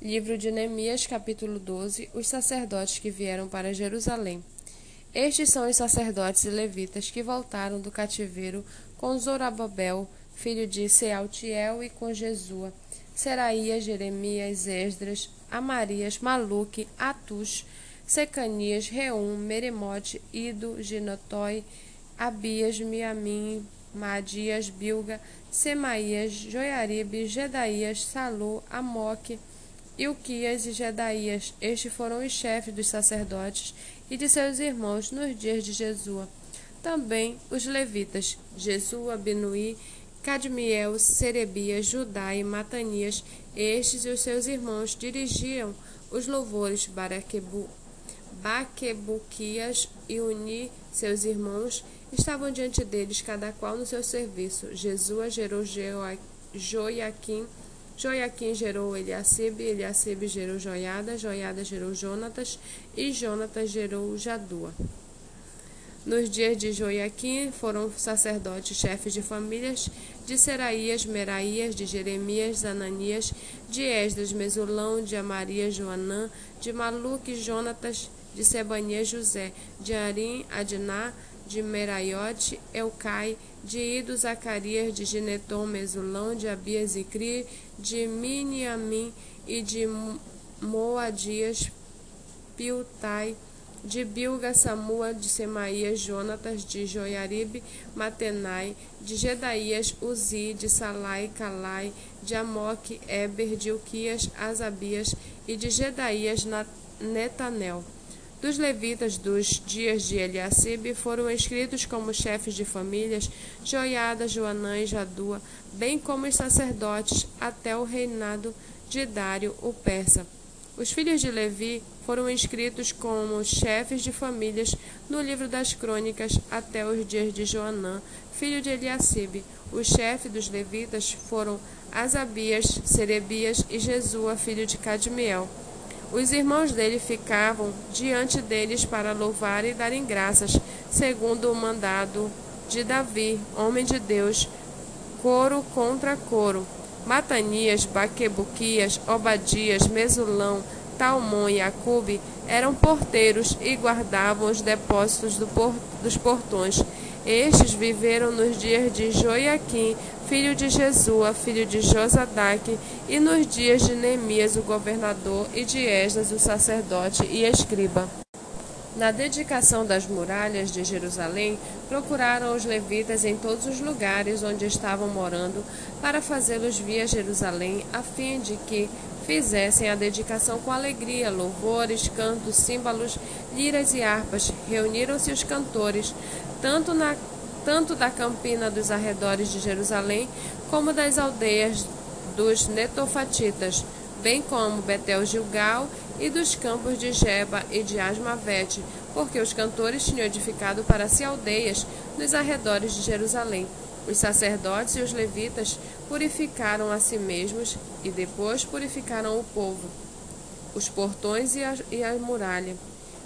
Livro de Neemias, capítulo 12 Os sacerdotes que vieram para Jerusalém. Estes são os sacerdotes e levitas que voltaram do cativeiro com Zorababel, filho de Sealtiel, e com Jesua, Seraías, Jeremias, Esdras, Amarias, Maluque, Atus, Secanias, Reum, Meremote, Ido, Ginotói, Abias, Miamim, Madias, Bilga, Semaías, Joiaribe, Gedaías, Salu, Amoque, Ilquias e Jedaías, estes foram os chefes dos sacerdotes e de seus irmãos nos dias de Jesua. Também os levitas, Jesua, Binuí, Cadmiel, Serebias, Judá e Matanias, estes e os seus irmãos dirigiam os louvores Baraquebu, Baquebuquias e Uni, seus irmãos, estavam diante deles, cada qual no seu serviço. Jesua gerou Joaquim, Joiaquim gerou Eliacibe, Eliacibe gerou Joiada, Joiada gerou Jonatas e Jonatas gerou Jadua. Nos dias de Joiaquim foram sacerdotes chefes de famílias de Seraías, Meraías, de Jeremias, Ananias, de Esdras, Mesulão, de Amarias, Joanã, de Maluque, Jonatas, de Sebanias, José, de Arim, Adná, de Meraiote, Elcai, de Ido, Zacarias, de Gineton, Mesulão, de Abias e Cri, de Miniamim e de Moadias, Piltai, de Bilga, Samua, de Semaías, Jonatas, de Joiaribe, Matenai, de Gedaías, Uzi, de Salai, Calai, de Amoque, Eber, de Uquias, Asabias e de Gedaías, Netanel. Dos levitas dos dias de Eliacibe foram escritos como chefes de famílias Joiada, Joanã e Jadua, bem como os sacerdotes, até o reinado de Dário, o persa. Os filhos de Levi foram escritos como chefes de famílias no livro das crônicas até os dias de Joanã, filho de Eliacibe. Os chefes dos levitas foram Asabias, Serebias e Jesua, filho de Cadmiel. Os irmãos dele ficavam diante deles para louvar e darem graças, segundo o mandado de Davi, homem de Deus, coro contra coro. Matanias, Baquebuquias, Obadias, Mesulão, Talmon e Acube eram porteiros e guardavam os depósitos do por, dos portões. Estes viveram nos dias de Joiaquim, filho de Jesua, filho de Josadaque, e nos dias de Neemias, o governador, e de Esdras, o sacerdote e escriba. Na dedicação das muralhas de Jerusalém, procuraram os levitas em todos os lugares onde estavam morando para fazê-los via Jerusalém, a fim de que fizessem a dedicação com alegria, louvores, cantos, símbolos, liras e harpas. Reuniram-se os cantores, tanto, na, tanto da campina dos arredores de Jerusalém, como das aldeias dos netofatitas, bem como Betel Gilgal e dos campos de Jeba e de Asmavete, porque os cantores tinham edificado para si aldeias nos arredores de Jerusalém. Os sacerdotes e os levitas purificaram a si mesmos e depois purificaram o povo, os portões e a, e a muralha.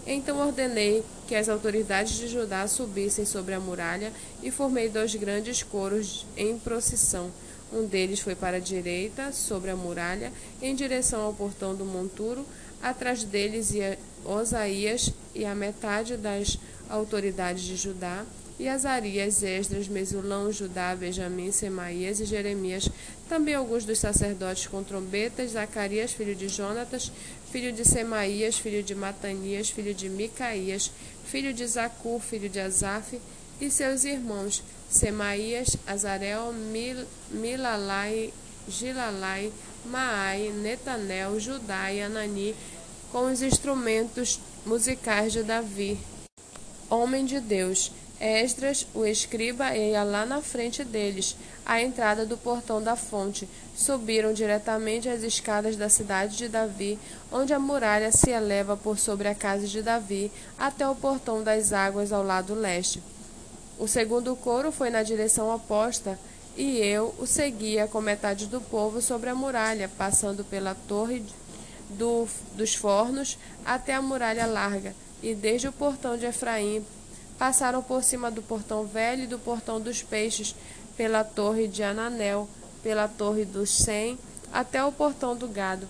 Então ordenei que as autoridades de Judá subissem sobre a muralha e formei dois grandes coros em procissão. Um deles foi para a direita, sobre a muralha, em direção ao portão do monturo. Atrás deles ia Osaías e a metade das autoridades de Judá, e Azarias, Esdras, Mesulão, Judá, Benjamim, Semaías e Jeremias, também alguns dos sacerdotes com trombetas, Zacarias, filho de Jonatas, filho de Semaías, filho de Matanias, filho de Micaías, filho de Zacur, filho de Asaf, e seus irmãos, Semaías, Azarel, Mil, Milalai, Gilalai, Maai, Netanel, Judá e Anani, com os instrumentos musicais de Davi, homem de Deus, Esdras, o escriba, ia lá na frente deles, à entrada do portão da fonte. Subiram diretamente as escadas da cidade de Davi, onde a muralha se eleva por sobre a casa de Davi, até o portão das águas ao lado leste. O segundo coro foi na direção oposta, e eu o seguia com metade do povo sobre a muralha, passando pela torre do, dos fornos até a muralha larga, e desde o portão de Efraim passaram por cima do portão velho e do portão dos peixes, pela torre de Ananel, pela torre dos Cem, até o portão do gado.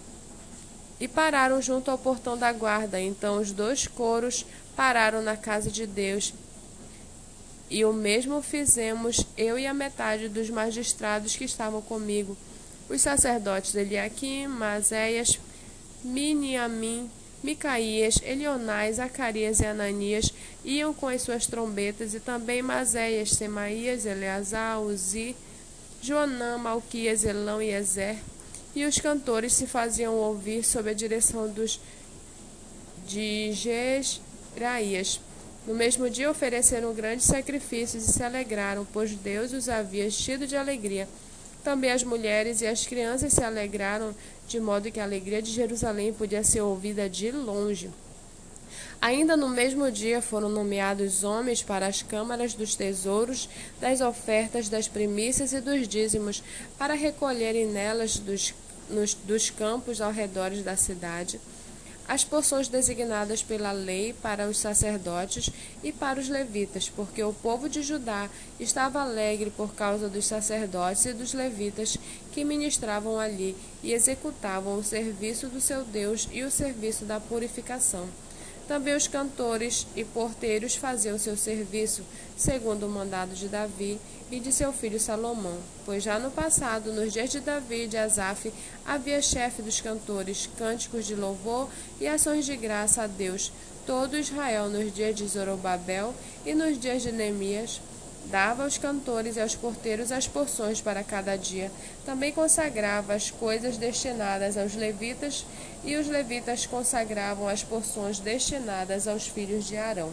e pararam junto ao portão da guarda. Então os dois coros pararam na casa de Deus. E o mesmo fizemos eu e a metade dos magistrados que estavam comigo. Os sacerdotes Eliaquim, Maséias, Miniamim, Micaías, Elionai, Zacarias e Ananias iam com as suas trombetas, e também Maséias, Semaías, Eleazar, Uzi, Joanã, Malquias, Elão e Ezer. E os cantores se faziam ouvir sob a direção dos de Jesraías. No mesmo dia ofereceram grandes sacrifícios e se alegraram, pois Deus os havia enchido de alegria. Também as mulheres e as crianças se alegraram, de modo que a alegria de Jerusalém podia ser ouvida de longe. Ainda no mesmo dia foram nomeados homens para as câmaras dos tesouros, das ofertas, das primícias e dos dízimos, para recolherem nelas dos, nos, dos campos ao redor da cidade as porções designadas pela lei para os sacerdotes e para os levitas, porque o povo de Judá estava alegre por causa dos sacerdotes e dos levitas que ministravam ali e executavam o serviço do seu Deus e o serviço da purificação. Também os cantores e porteiros faziam seu serviço, segundo o mandado de Davi e de seu filho Salomão. Pois já no passado, nos dias de Davi e de Asaf, havia chefe dos cantores, cânticos de louvor e ações de graça a Deus. Todo Israel nos dias de Zorobabel e nos dias de Neemias Dava aos cantores e aos porteiros as porções para cada dia. Também consagrava as coisas destinadas aos levitas, e os levitas consagravam as porções destinadas aos filhos de Arão.